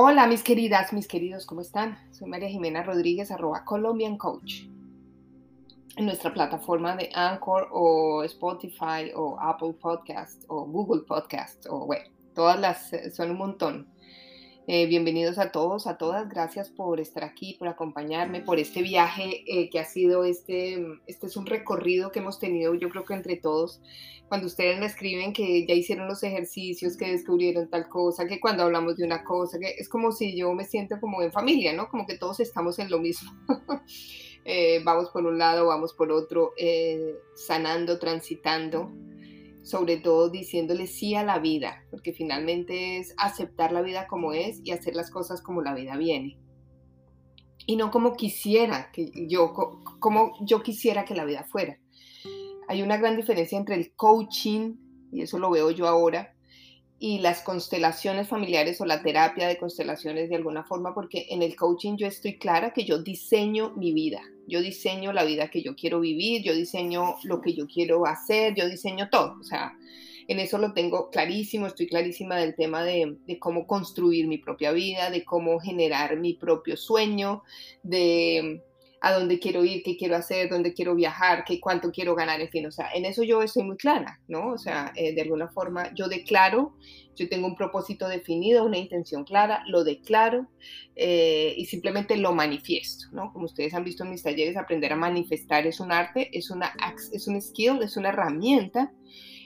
Hola mis queridas, mis queridos, ¿cómo están? Soy María Jimena Rodríguez, arroba Colombian Coach. En nuestra plataforma de Anchor o Spotify o Apple Podcast o Google Podcast o bueno, todas las eh, son un montón. Eh, bienvenidos a todos, a todas. Gracias por estar aquí, por acompañarme, por este viaje eh, que ha sido este, este es un recorrido que hemos tenido, yo creo que entre todos. Cuando ustedes me escriben que ya hicieron los ejercicios, que descubrieron tal cosa, que cuando hablamos de una cosa, que es como si yo me siento como en familia, ¿no? Como que todos estamos en lo mismo. Eh, vamos por un lado, vamos por otro, sanando, transitando sobre todo diciéndole sí a la vida, porque finalmente es aceptar la vida como es y hacer las cosas como la vida viene. Y no como quisiera que yo, como yo quisiera que la vida fuera. Hay una gran diferencia entre el coaching, y eso lo veo yo ahora, y las constelaciones familiares o la terapia de constelaciones de alguna forma, porque en el coaching yo estoy clara que yo diseño mi vida, yo diseño la vida que yo quiero vivir, yo diseño lo que yo quiero hacer, yo diseño todo, o sea, en eso lo tengo clarísimo, estoy clarísima del tema de, de cómo construir mi propia vida, de cómo generar mi propio sueño, de a dónde quiero ir, qué quiero hacer, dónde quiero viajar, qué cuánto quiero ganar, en fin, o sea, en eso yo estoy muy clara, ¿no? O sea, eh, de alguna forma yo declaro, yo tengo un propósito definido, una intención clara, lo declaro eh, y simplemente lo manifiesto, ¿no? Como ustedes han visto en mis talleres, aprender a manifestar es un arte, es, una, es un skill, es una herramienta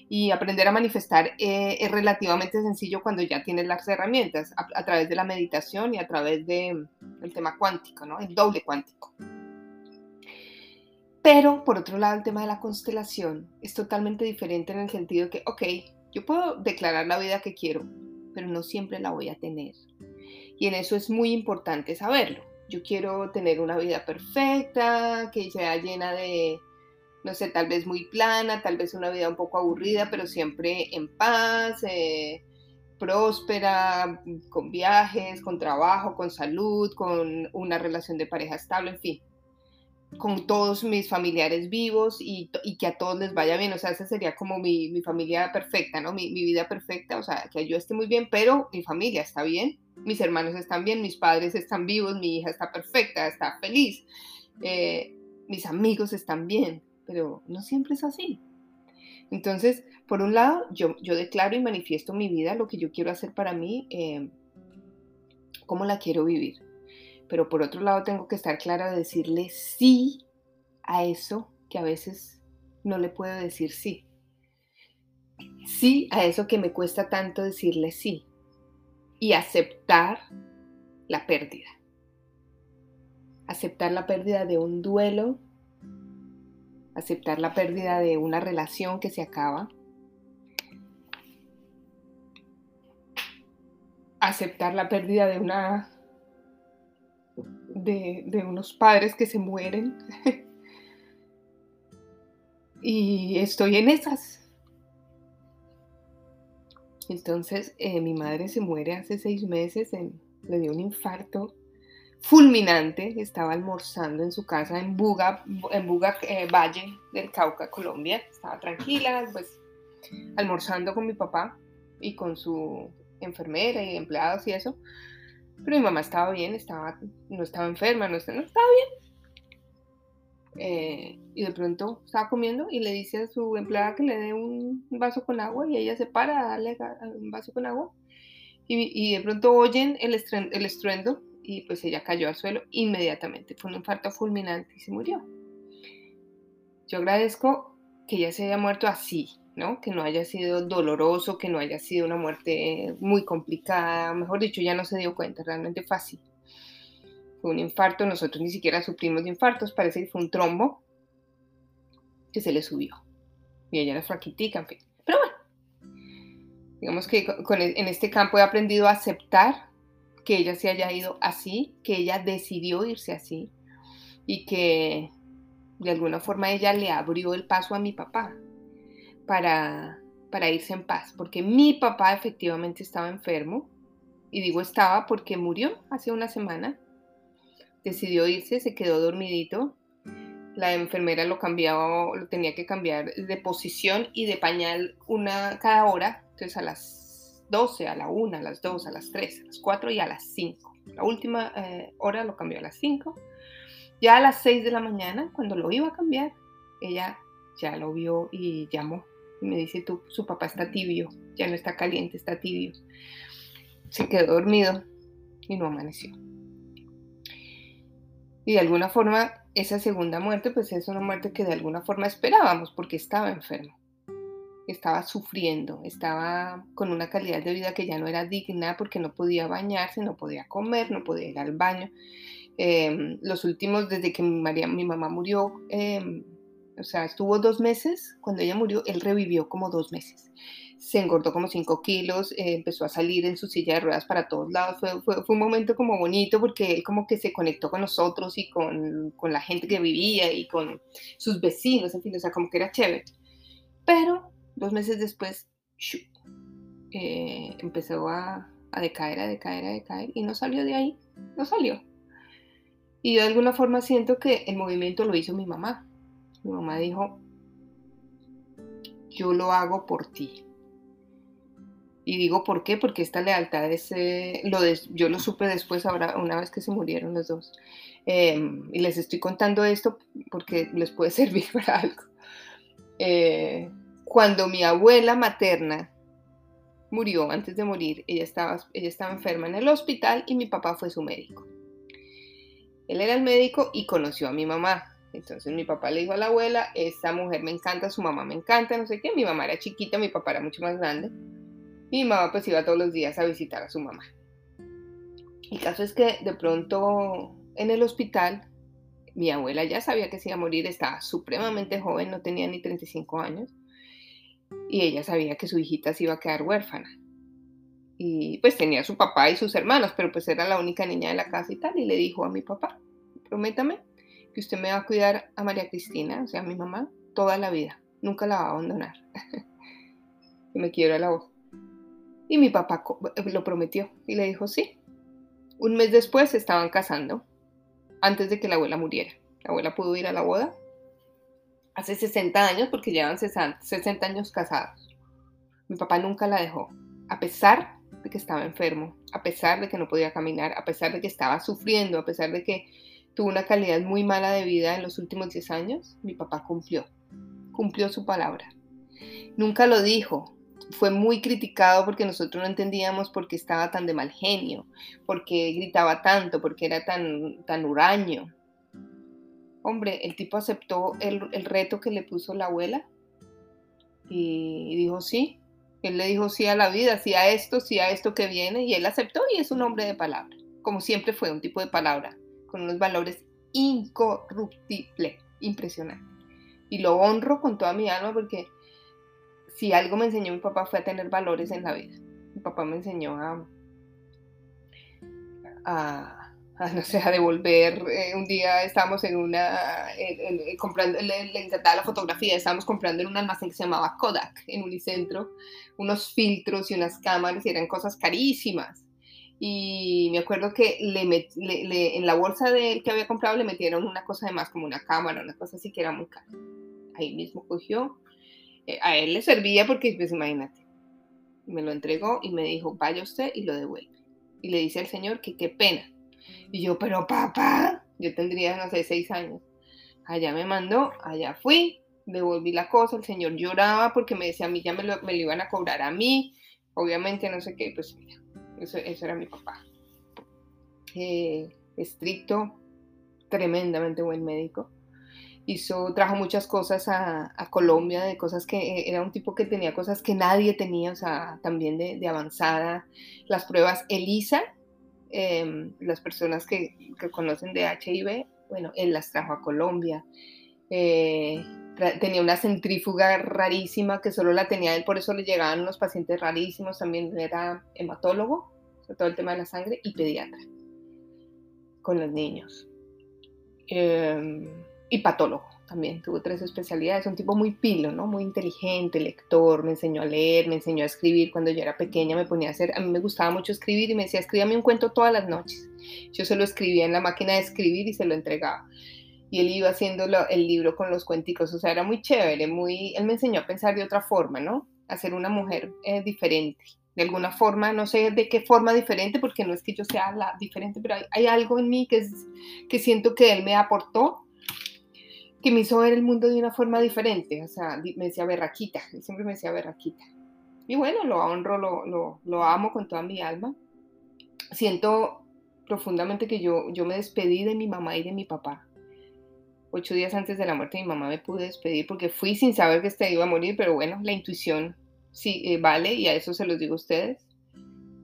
y aprender a manifestar eh, es relativamente sencillo cuando ya tienes las herramientas a, a, través de la meditación y a través del tema cuántico, ¿no? El doble cuántico. Pero, por otro lado, el tema de la constelación es totalmente diferente en el sentido que, ok, yo puedo declarar la vida que quiero, pero no siempre la voy a tener. Y en eso es muy importante saberlo. Yo quiero tener una vida perfecta, que sea llena de, no sé, tal vez muy plana, tal vez una vida un poco aburrida, pero siempre en paz, eh, próspera, con viajes, con trabajo, con salud, con una relación de pareja estable, en fin con todos mis familiares vivos y, que a todos les vaya bien. O sea, esa sería como mi, familia perfecta, ¿no? Mi, vida perfecta, o sea, que yo esté muy bien, pero mi familia está bien, mis hermanos están bien, mis padres están vivos, mi hija está perfecta, está feliz, eh, mis amigos están bien, pero no siempre es así. Entonces, por un lado, yo, yo declaro y manifiesto mi vida, lo que yo quiero hacer para mí, eh, cómo la quiero vivir pero por otro lado tengo que estar clara de decirle sí a eso que a veces no le puedo decir sí. Sí a eso que me cuesta tanto decirle sí. Y aceptar la pérdida. Aceptar la pérdida de un duelo. Aceptar la pérdida de una relación que se acaba. Aceptar la pérdida de una de, unos padres que se mueren. y estoy en esas. Entonces, eh, mi madre se muere hace seis meses, le dio un infarto fulminante. Estaba almorzando en su casa en Buga, en Buga eh, Valle del Cauca, Colombia. Estaba tranquila, pues almorzando con mi papá y con su enfermera y empleados y eso. Pero mi mamá estaba bien, estaba, no estaba enferma, no, estaba, bien. Eh, y de pronto estaba comiendo y le dice a su empleada que le dé un vaso con agua y ella se para a darle un vaso con agua. Y, de pronto oyen el, el estruendo y pues ella cayó al suelo inmediatamente. Fue un infarto fulminante y se murió. Yo agradezco que ella se haya muerto así, que no haya sido doloroso, que no haya sido una muerte muy complicada, mejor dicho, ya no se dio cuenta, realmente fácil. Fue un infarto, nosotros ni siquiera sufrimos de infartos, parece que fue un trombo que se le subió. Y ella era fraquitica, en fin. Pero bueno, digamos que e, en este campo he aprendido a aceptar que ella se haya ido así, que ella decidió irse así y que de alguna forma ella le abrió el paso a mi papá para, para irse en paz, porque mi papá efectivamente estaba enfermo, y digo estaba porque murió hace una semana, decidió irse, se quedó dormidito, la enfermera lo cambiaba, lo tenía que cambiar de posición y de pañal una cada hora, entonces a las 12, a la 1, a las 2, a las 3, a las 4 y a las 5. La última eh, hora lo cambió a las 5. Ya a las 6 de la mañana, cuando lo iba a cambiar, ella ya lo vio y llamó. Y me dice, tú, su papá está tibio, ya no está caliente, está tibio. Se quedó dormido y no amaneció. Y de alguna forma, esa segunda muerte, pues es una muerte que de alguna forma esperábamos porque estaba enfermo estaba sufriendo, estaba con una calidad de vida que ya no era digna porque no podía bañarse, no podía comer, no podía ir al baño. Em, los últimos, desde que María, mi mamá murió, em, o sea, estuvo dos meses, cuando ella murió, él revivió como dos meses. Se engordó como cinco kilos, eh, empezó a salir en su silla de ruedas para todos lados. Fue, fue, fue, un momento como bonito porque él como que se conectó con nosotros y con, con la gente que vivía y con sus vecinos, en fin, o sea, como que era chévere. Pero Dos meses después, eh, empezó a, decaer, a decaer, a decaer y no salió de ahí, no salió. Y yo de alguna forma siento que el movimiento lo hizo mi mamá. Mi mamá dijo, yo lo hago por ti. Y digo por qué, porque esta lealtad es, eh, lo yo lo supe después, ahora una vez que se murieron los dos. Em, y les estoy contando esto porque les puede servir para algo. Eh, cuando mi abuela materna murió, antes de morir, ella estaba, ella estaba enferma en el hospital y mi papá fue su médico. Él era el médico y conoció a mi mamá. Entonces mi papá le dijo a la abuela, esta mujer me encanta, su mamá me encanta, no sé qué. Mi mamá era chiquita, mi papá era mucho más grande. Mi mamá pues iba todos los días a visitar a su mamá. El caso es que de pronto en el hospital, mi abuela ya sabía que se iba a morir, estaba supremamente joven, no tenía ni 35 años y ella sabía que su hijita se iba a quedar huérfana. Y pues tenía a su papá y sus hermanos, pero pues era la única niña de la casa y tal. Y le dijo a mi papá, prométame que usted me va a cuidar a María Cristina, o sea, a mi mamá, toda la vida. Nunca la va a abandonar. me quiero la voz. Y mi papá lo prometió y le dijo sí. Un mes después se estaban casando, antes de que la abuela muriera. La abuela pudo ir a la boda hace 60 años, porque llevan 60, años casados. Mi papá nunca la dejó, a pesar de que estaba enfermo, a pesar de que no podía caminar, a pesar de que estaba sufriendo, a pesar de que tuvo una calidad muy mala de vida en los últimos 10 años, mi papá cumplió, cumplió su palabra. Nunca lo dijo, fue muy criticado porque nosotros no entendíamos por qué estaba tan de mal genio, por qué gritaba tanto, por qué era tan, tan huraño. Hombre, el tipo aceptó el, reto que le puso la abuela y dijo sí. Él le dijo sí a la vida, sí a esto, sí a esto que viene, y él aceptó y es un hombre de palabra, como siempre fue un tipo de palabra, con unos valores incorruptibles, impresionante. Y lo honro con toda mi alma porque si algo me enseñó mi papá fue a tener valores en la vida. Mi papá me enseñó a, a no sé, a devolver. Eh, un día estábamos en una, comprando, le, encantaba la fotografía, estábamos comprando en un almacén que se llamaba Kodak, en Unicentro, unos filtros y unas cámaras y eran cosas carísimas. Y me acuerdo que le, en la bolsa de él que había comprado le metieron una cosa de más, como una cámara, una cosa así que era muy cara. Ahí mismo cogió. Eh, a él le servía porque, pues imagínate, me lo entregó y me dijo, vaya usted y lo devuelve. Y le dice al señor que qué pena, y yo, pero papá, yo tendría, no sé, seis años. Allá me mandó, allá fui, devolví la cosa, el señor lloraba porque me decía a mí ya me lo, me lo iban a cobrar a mí, obviamente no sé qué, pues mira, eso, era mi papá. Eh, estricto, tremendamente buen médico. Hizo, trajo muchas cosas a, Colombia, de cosas que eh, era un tipo que tenía cosas que nadie tenía, o sea, también de, de avanzada. Las pruebas ELISA, Em, las personas que, conocen de HIV, bueno, él las trajo a Colombia. Eh, tenía una centrífuga rarísima que solo la tenía él, por eso le llegaban unos pacientes rarísimos. También era hematólogo, sobre todo el tema de la sangre, y pediatra con los niños. Em, y patólogo también, tuvo tres especialidades, un tipo muy pilo, ¿no? Muy inteligente, lector, me enseñó a leer, me enseñó a escribir. Cuando yo era pequeña me ponía a hacer, a mí me gustaba mucho escribir y me decía, escríbame un cuento todas las noches. Yo se lo escribía en la máquina de escribir y se lo entregaba. Y él iba haciendo el libro con los cuenticos, o sea, era muy chévere, muy, él me enseñó a pensar de otra forma, ¿no? A ser una mujer eh, diferente, De alguna forma, no sé de qué forma diferente, porque no es que yo sea la diferente, pero hay, algo en mí que, es, que siento que él me aportó, que me hizo ver el mundo de una forma diferente. O sea, me decía berraquita, siempre me decía berraquita. Y bueno, lo honro, lo, lo, lo amo con toda mi alma. Siento profundamente que yo, yo me despedí de mi mamá y de mi papá ocho días antes de la muerte de mi mamá me pude despedir porque fui sin saber que este iba a morir, pero bueno, la intuición sí eh, vale y a eso se los digo a ustedes.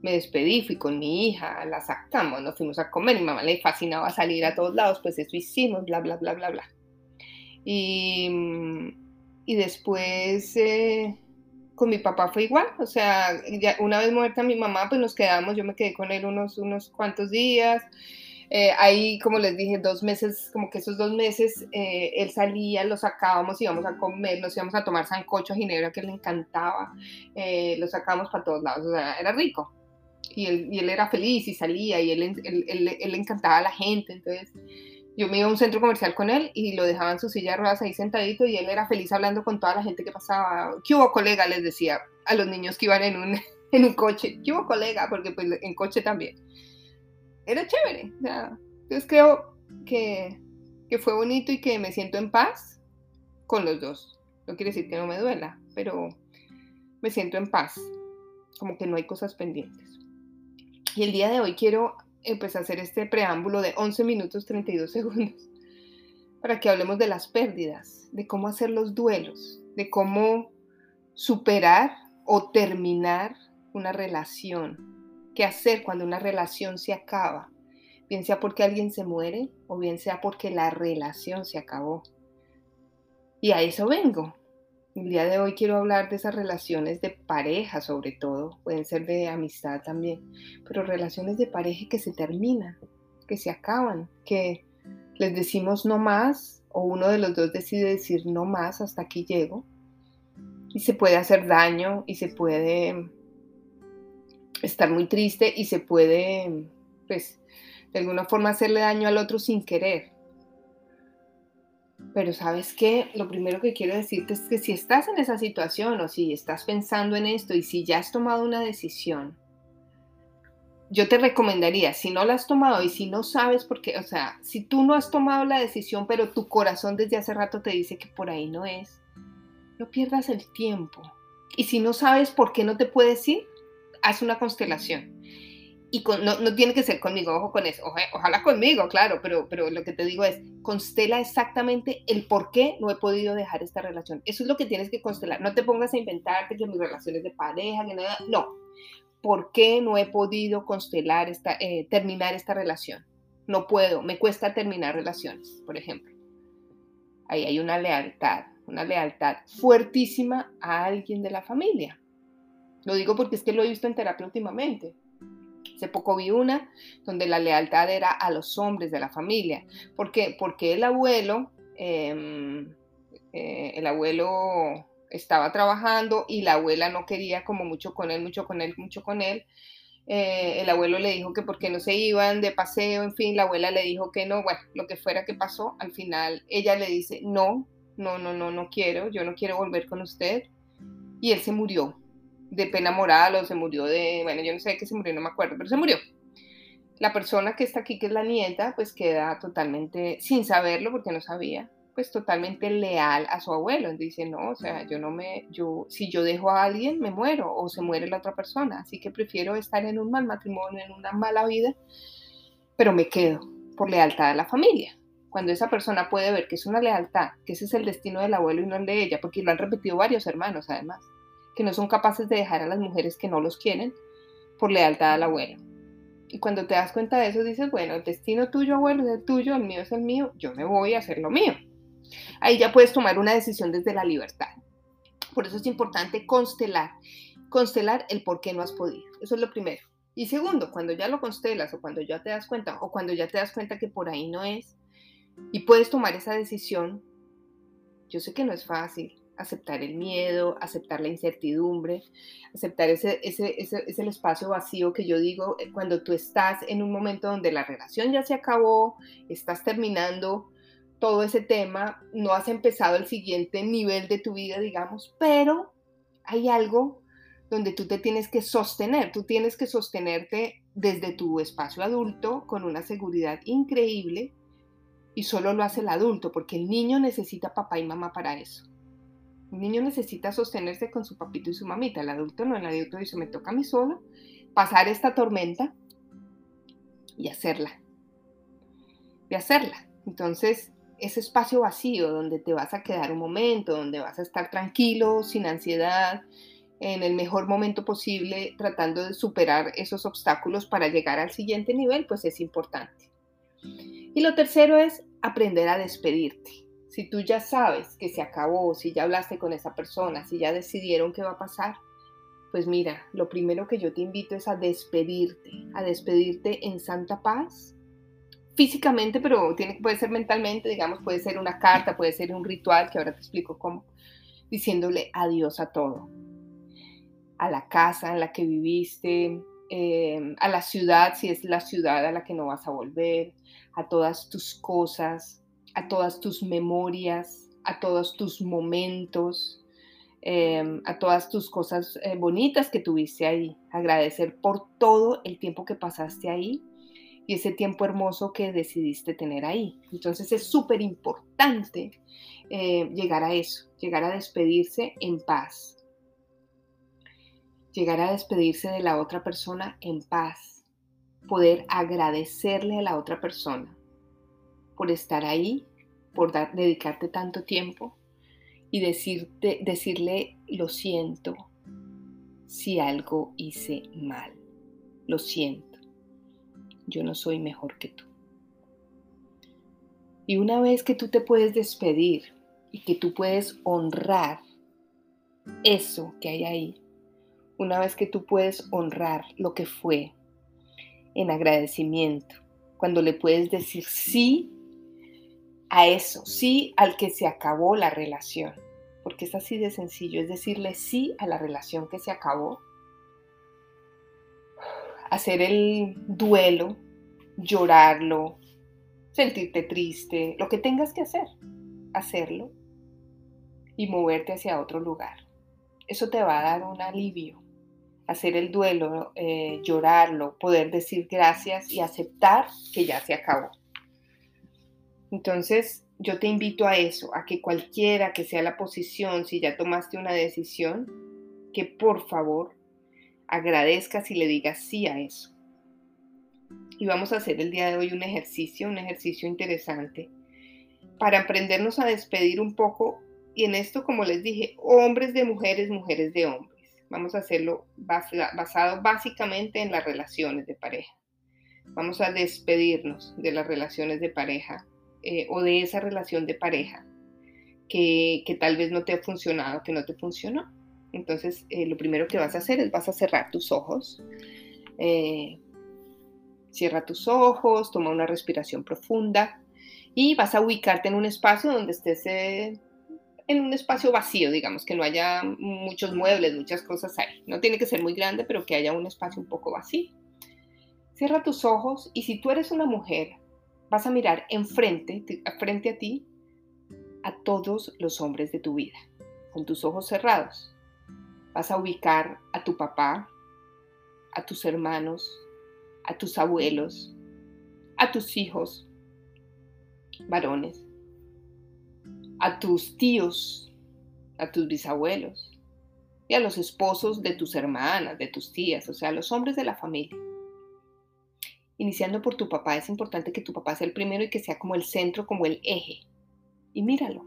Me despedí, fui con mi hija, la sacamos, nos fuimos a comer, mi mamá le fascinaba salir a todos lados, pues eso hicimos, bla, bla, bla, bla, bla. Y, y después eh, con mi papá fue igual, o sea, una vez muerta mi mamá, pues nos quedamos, yo me quedé con él unos, unos cuantos días. Eh, ahí, como les dije, dos meses, como que esos dos meses, eh, él salía, lo sacábamos, íbamos a comer, nos íbamos a tomar sancocho a Ginebra, que le encantaba, eh, lo sacábamos para todos lados, o sea, era rico. Y él, y él era feliz y salía, y él, él, él, le encantaba a la gente, entonces yo me iba a un centro comercial con él y lo dejaba en su silla de ruedas ahí sentadito y él era feliz hablando con toda la gente que pasaba. ¿Qué hubo, colega? Les decía a los niños que iban en un, en un coche. ¿Qué hubo, colega? Porque pues en coche también era chévere. Entonces creo que, que fue bonito y que me siento en paz con los dos. No quiere decir que no me duela, pero me siento en paz, como que no hay cosas pendientes. Y el día de hoy quiero empezar a hacer este preámbulo de 11 minutos 32 segundos para que hablemos de las pérdidas, de cómo hacer los duelos, de cómo superar o terminar una relación, qué hacer cuando una relación se acaba, bien sea porque alguien se muere o bien sea porque la relación se acabó. Y a eso vengo. El día de hoy quiero hablar de esas relaciones de pareja sobre todo, pueden ser de amistad también, pero relaciones de pareja que se terminan, que se acaban, que les decimos no más o uno de los dos decide decir no más, hasta aquí llego, y se puede hacer daño y se puede estar muy triste y se puede, pues, de alguna forma hacerle daño al otro sin querer. Pero sabes qué, lo primero que quiero decirte es que si estás en esa situación o si estás pensando en esto y si ya has tomado una decisión, yo te recomendaría, si no la has tomado y si no sabes por qué, o sea, si tú no has tomado la decisión, pero tu corazón desde hace rato te dice que por ahí no es, no pierdas el tiempo. Y si no sabes por qué no te puedes ir, haz una constelación. Y no, tiene que ser conmigo, ojo con eso, ojalá conmigo, claro, pero, pero lo que te digo es, constela exactamente el por qué no he podido dejar esta relación. Eso es lo que tienes que constelar. No te pongas a inventarte que mis relaciones de pareja, que nada, no. ¿Por qué no he podido constelar esta, eh, terminar esta relación? No puedo, me cuesta terminar relaciones, por ejemplo. Ahí hay una lealtad, una lealtad fuertísima a alguien de la familia lo digo porque es que lo he visto en terapia últimamente. Hace poco vi una donde la lealtad era a los hombres de la familia. ¿Por qué? Porque el abuelo, em, eh, el abuelo estaba trabajando y la abuela no quería como mucho con él, mucho con él, mucho con él. Eh, el abuelo le dijo que por qué no se iban de paseo, en fin, la abuela le dijo que no, bueno, lo que fuera que pasó, al final ella le dice, no, no, no, no, no quiero, yo no quiero volver con usted. Y él se murió de pena moral o se murió de, bueno, yo no sé de qué se murió, no me acuerdo, pero se murió. La persona que está aquí, que es la nieta, pues queda totalmente, sin saberlo, porque no sabía, pues totalmente leal a su abuelo. Dice, no, o sea, yo no me, yo, si yo dejo a alguien, me muero o se muere la otra persona. Así que prefiero estar en un mal matrimonio, en una mala vida, pero me quedo por lealtad a la familia. Cuando esa persona puede ver que es una lealtad, que ese es el destino del abuelo y no el de ella, porque lo han repetido varios hermanos además que no son capaces de dejar a las mujeres que no los quieren por lealtad al abuelo. Y cuando te das cuenta de eso, dices, bueno, el destino tuyo, abuelo, es el tuyo, el mío es el mío, yo me voy a hacer lo mío. Ahí ya puedes tomar una decisión desde la libertad. Por eso es importante constelar, constelar el por qué no has podido. Eso es lo primero. Y segundo, cuando ya lo constelas o cuando ya te das cuenta o cuando ya te das cuenta que por ahí no es y puedes tomar esa decisión, yo sé que no es fácil, aceptar el miedo, aceptar la incertidumbre, aceptar ese, ese, ese, es el espacio vacío que yo digo eh, cuando tú estás en un momento donde la relación ya se acabó, estás terminando todo ese tema, no has empezado el siguiente nivel de tu vida, digamos, pero hay algo donde tú te tienes que sostener, tú tienes que sostenerte desde tu espacio adulto con una seguridad increíble y solo lo hace el adulto porque el niño necesita papá y mamá para eso. El niño necesita sostenerse con su papito y su mamita, el adulto no, el adulto dice, me toca a mí solo pasar esta tormenta y hacerla. Y hacerla. Entonces, ese espacio vacío donde te vas a quedar un momento, donde vas a estar tranquilo, sin ansiedad, en el mejor momento posible, tratando de superar esos obstáculos para llegar al siguiente nivel, pues es importante. Y lo tercero es aprender a despedirte. Si tú ya sabes que se acabó, si ya hablaste con esa persona, si ya decidieron qué va a pasar, pues mira, lo primero que yo te invito es a despedirte, a despedirte en santa paz, físicamente, pero tiene, puede ser mentalmente, digamos, puede ser una carta, puede ser un ritual, que ahora te explico cómo, diciéndole adiós a todo, a la casa en la que viviste, em, a la ciudad, si es la ciudad a la que no vas a volver, a todas tus cosas, a todas tus memorias, a todos tus momentos, Em, a todas tus cosas eh, bonitas que tuviste ahí, agradecer por todo el tiempo que pasaste ahí y ese tiempo hermoso que decidiste tener ahí. Entonces es súper importante eh, llegar a eso, llegar a despedirse en paz, llegar a despedirse de la otra persona en paz, poder agradecerle a la otra persona por estar ahí, por dedicarte tanto tiempo, y decirle lo siento si algo hice mal. Lo siento. Yo no soy mejor que tú. Y una vez que tú te puedes despedir y que tú puedes honrar eso que hay ahí, una vez que tú puedes honrar lo que fue en agradecimiento, cuando le puedes decir sí a eso, sí al que se acabó la relación, porque es así de sencillo, es decirle sí a la relación que se acabó, hacer el duelo, llorarlo, sentirte triste, lo que tengas que hacer, hacerlo y moverte hacia otro lugar. Eso te va a dar un alivio, hacer el duelo, eh, llorarlo, poder decir gracias y aceptar que ya se acabó. Entonces, yo te invito a eso, a que cualquiera que sea la posición, si ya tomaste una decisión, que por favor agradezcas y le digas sí a eso. Y vamos a hacer el día de hoy un ejercicio, un ejercicio interesante, para aprendernos a despedir un poco. Y en esto, como les dije, hombres de mujeres, mujeres de hombres. Vamos a hacerlo basado básicamente en las relaciones de pareja. Vamos a despedirnos de las relaciones de pareja eh, o de esa relación de pareja que, tal vez no te ha funcionado, que no te funcionó. Entonces, eh, lo primero que vas a hacer es vas a cerrar tus ojos. Eh, cierra tus ojos, toma una respiración profunda y vas a ubicarte en un espacio donde estés en un espacio vacío, digamos, que no haya muchos muebles, muchas cosas ahí. No tiene que ser muy grande, pero que haya un espacio un poco vacío. Cierra tus ojos y si tú eres una mujer vas a mirar enfrente, frente a ti, a todos los hombres de tu vida, con tus ojos cerrados. Vas a ubicar a tu papá, a tus hermanos, a tus abuelos, a tus hijos, varones, a tus tíos, a tus bisabuelos y a los esposos de tus hermanas, de tus tías, o sea, los hombres de la familia iniciando por tu papá, es importante que tu papá sea el primero y que sea como el centro, como el eje. Y míralo.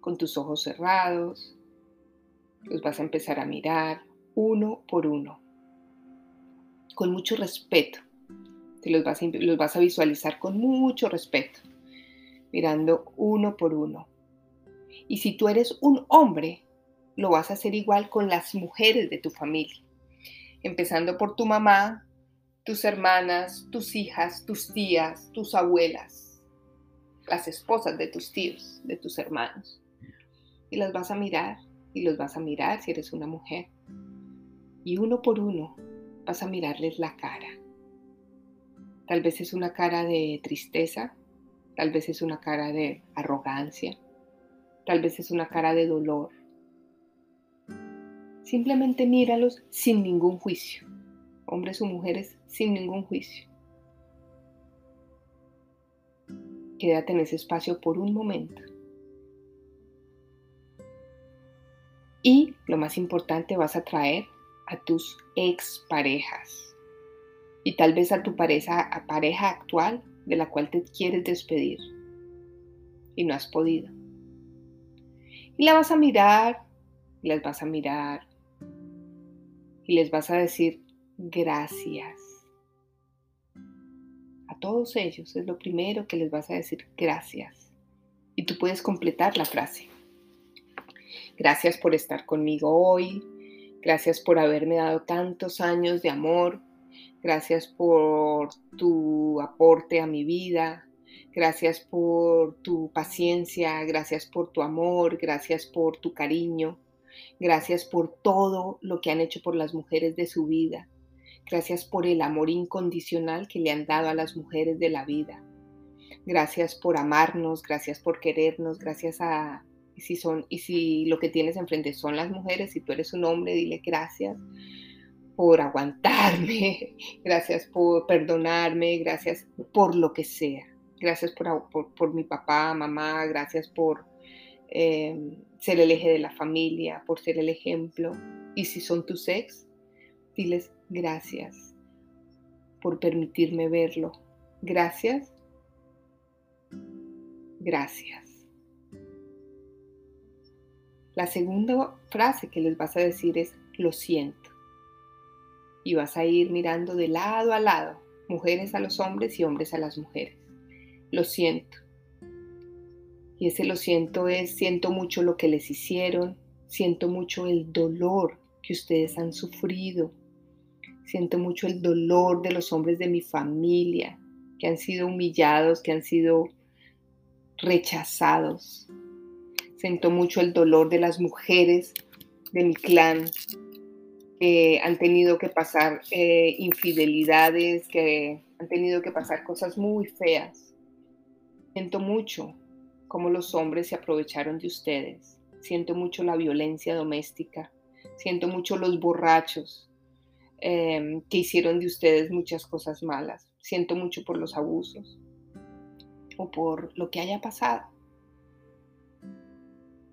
Con tus ojos cerrados, los vas a empezar a mirar uno por uno. Con mucho respeto. Te los vas a, los vas a visualizar con mucho respeto. Mirando uno por uno. Y si tú eres un hombre, lo vas a hacer igual con las mujeres de tu familia. Empezando por tu mamá, tus hermanas, tus hijas, tus tías, tus abuelas, las esposas de tus tíos, de tus hermanos. Y las vas a mirar y los vas a mirar si eres una mujer. Y uno por uno vas a mirarles la cara. Tal vez es una cara de tristeza, tal vez es una cara de arrogancia, tal vez es una cara de dolor. Simplemente míralos sin ningún juicio. Hombres o mujeres sin ningún juicio. Quédate en ese espacio por un momento. Y lo más importante, vas a traer a tus exparejas y tal vez a tu pareja, actual de la cual te quieres despedir y no has podido. Y la vas a mirar, y las vas a mirar y les vas a decir gracias. A todos ellos es lo primero que les vas a decir gracias. Y tú puedes completar la frase. Gracias por estar conmigo hoy. Gracias por haberme dado tantos años de amor. Gracias por tu aporte a mi vida. Gracias por tu paciencia. Gracias por tu amor. Gracias por tu cariño. Gracias por todo lo que han hecho por las mujeres de su vida. Gracias por el amor incondicional que le han dado a las mujeres de la vida. Gracias por amarnos, gracias por querernos, gracias a si, son, y si lo que tienes enfrente son las mujeres, y tú eres un hombre, dile gracias por aguantarme, gracias por perdonarme, gracias por lo que sea. Gracias por, por, mi papá, mamá, gracias por em, ser el eje de la familia, por ser el ejemplo. Y si son tus ex, diles gracias por permitirme verlo. Gracias. Gracias. La segunda frase que les vas a decir es lo siento. Y vas a ir mirando de lado a lado, mujeres a los hombres y hombres a las mujeres. Lo siento. Y ese lo siento es, siento mucho lo que les hicieron, siento mucho el dolor que ustedes han sufrido, siento mucho el dolor de los hombres de mi familia, que han sido humillados, que han sido rechazados, Siento mucho el dolor de las mujeres de mi clan que han tenido que pasar eh, infidelidades, que han tenido que pasar cosas muy feas. Siento mucho cómo los hombres se aprovecharon de ustedes. Siento mucho la violencia doméstica. Siento mucho los borrachos em, que hicieron de ustedes muchas cosas malas. Siento mucho por los abusos o por lo que haya pasado.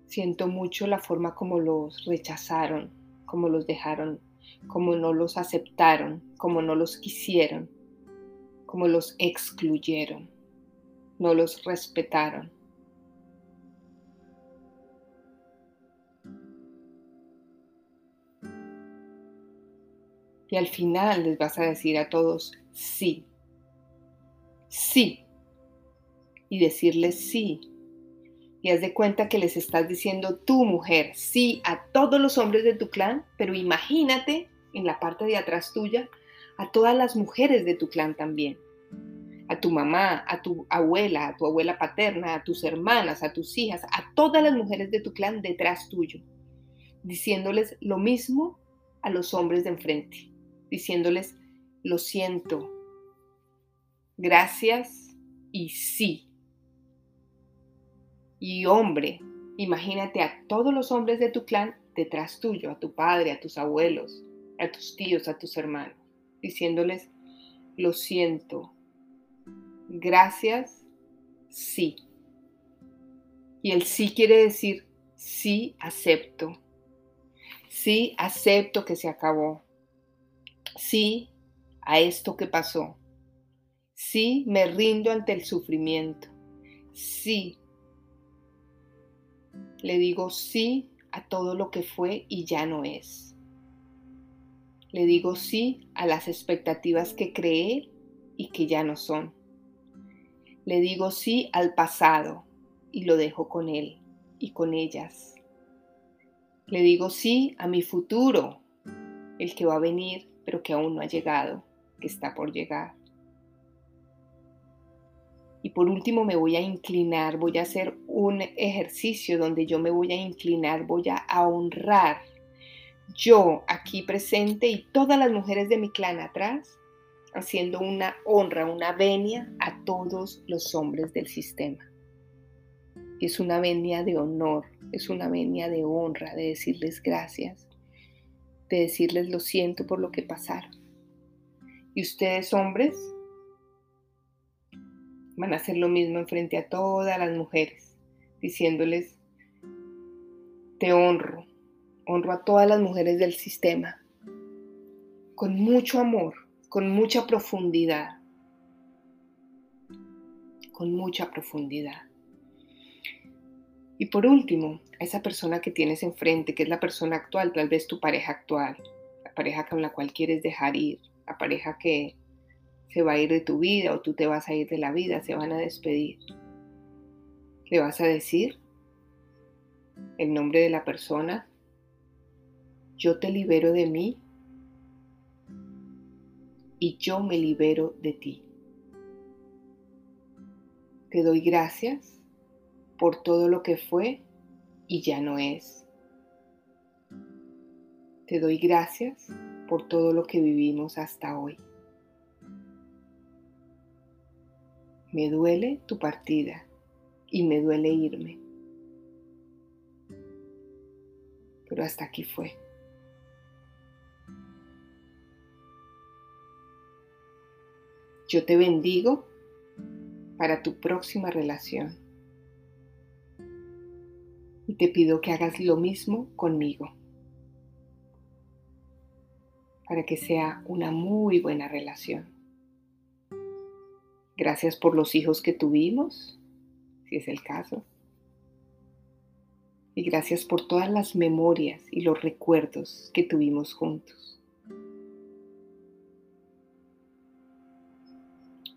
Siento mucho la forma como los rechazaron, como los dejaron, como no los aceptaron, como no los quisieron, como los excluyeron, no los respetaron. Y al final les vas a decir a todos sí, sí. Y decirles sí y haz de cuenta que les estás diciendo tu mujer, sí, a todos los hombres de tu clan, pero imagínate en la parte de atrás tuya a todas las mujeres de tu clan también. A tu mamá, a tu abuela, a tu abuela paterna, a tus hermanas, a tus hijas, a todas las mujeres de tu clan detrás tuyo, diciéndoles lo mismo a los hombres de enfrente, diciéndoles, lo siento, gracias y sí y hombre, imagínate a todos los hombres de tu clan detrás tuyo, a tu padre, a tus abuelos, a tus tíos, a tus hermanos, diciéndoles, lo siento, gracias, sí. Y el sí quiere decir, sí acepto, sí acepto que se acabó, sí a esto que pasó, sí me rindo ante el sufrimiento, sí le digo sí a todo lo que fue y ya no es. Le digo sí a las expectativas que creé y que ya no son. Le digo sí al pasado y lo dejo con él y con ellas. Le digo sí a mi futuro, el que va a venir, pero que aún no ha llegado, que está por llegar. Y por último me voy a inclinar, voy a hacer un ejercicio donde yo me voy a inclinar, voy a honrar yo aquí presente y todas las mujeres de mi clan atrás, haciendo una honra, una venia a todos los hombres del sistema. Es una venia de honor, es una venia de honra, de decirles gracias. De decirles lo siento por lo que pasaron. Y ustedes hombres van a hacer lo mismo en frente a todas las mujeres, diciéndoles, te honro, honro a todas las mujeres del sistema, con mucho amor, con mucha profundidad, con mucha profundidad. Y por último, a esa persona que tienes enfrente, que es la persona actual, tal vez tu pareja actual, la pareja con la cual quieres dejar ir, la pareja que se va a ir de tu vida o tú te vas a ir de la vida, se van a despedir. Le vas a decir el nombre de la persona, yo te libero de mí y yo me libero de ti. Te doy gracias por todo lo que fue y ya no es. Te doy gracias por todo lo que vivimos hasta hoy. Me duele tu partida y me duele irme. Pero hasta aquí fue. Yo te bendigo para tu próxima relación. Te pido que hagas lo mismo conmigo para que sea una muy buena relación. Gracias por los hijos que tuvimos, si es el caso. Y gracias por todas las memorias y los recuerdos que tuvimos juntos.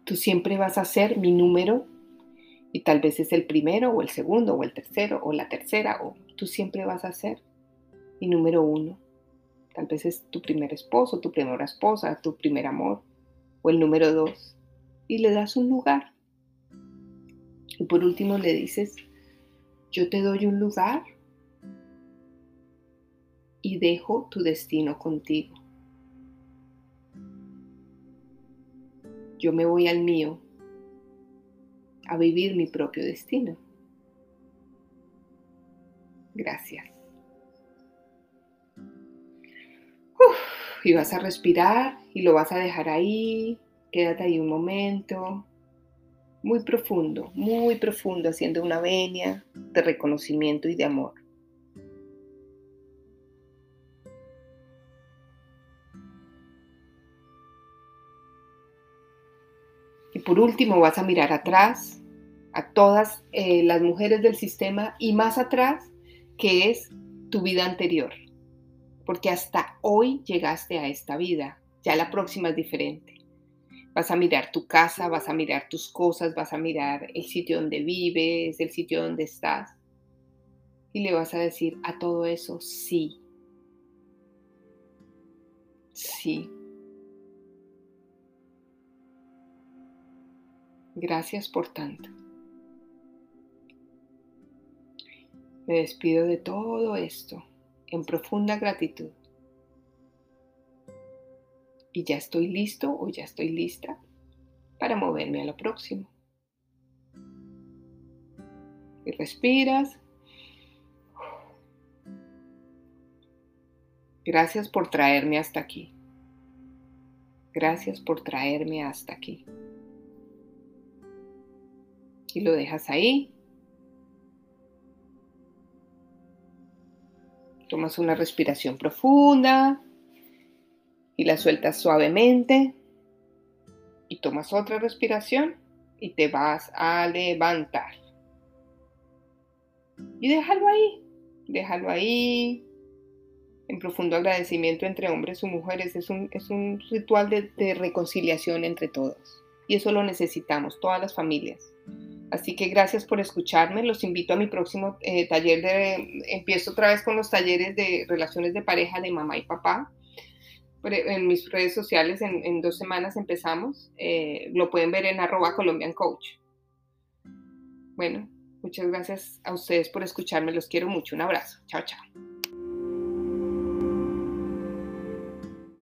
Tú siempre vas a ser mi número y tal vez es el primero o el segundo o el tercero o la tercera o tú siempre vas a ser mi número uno. Tal vez es tu primer esposo, tu primera esposa, tu primer amor o el número dos y le das un lugar. Y por último le dices, yo te doy un lugar y dejo tu destino contigo. Yo me voy al mío a vivir mi propio destino. Gracias. y vas a respirar y lo vas a dejar ahí Quédate ahí un momento, muy profundo, muy profundo, haciendo una venia de reconocimiento y de amor. Por último vas a mirar atrás a todas eh, las mujeres del sistema y más atrás, que es tu vida anterior. Porque hasta hoy llegaste a esta vida, ya la próxima es diferente. Vas a mirar tu casa, vas a mirar tus cosas, vas a mirar el sitio donde vives, el sitio donde estás. Y le vas a decir a todo eso sí. Sí. Gracias por tanto. Me despido de todo esto en profunda gratitud y ya estoy listo o ya estoy lista para moverme a lo próximo. Y respiras. Gracias por traerme hasta aquí. Gracias por traerme hasta aquí. Y lo dejas ahí. Tomas una respiración profunda y la sueltas suavemente y tomas otra respiración y te vas a levantar. Y déjalo ahí, déjalo ahí. En profundo agradecimiento entre hombres y mujeres es un, es un ritual de, reconciliación entre todos. Y eso lo necesitamos, todas las familias. Así que gracias por escucharme. Los invito a mi próximo eh, taller de... Empiezo otra vez con los talleres de relaciones de pareja de mamá y papá en mis redes sociales, en, dos semanas empezamos. Eh, lo pueden ver en arroba Colombian Coach. Bueno, muchas gracias a ustedes por escucharme. Los quiero mucho. Un abrazo. Chao, chao.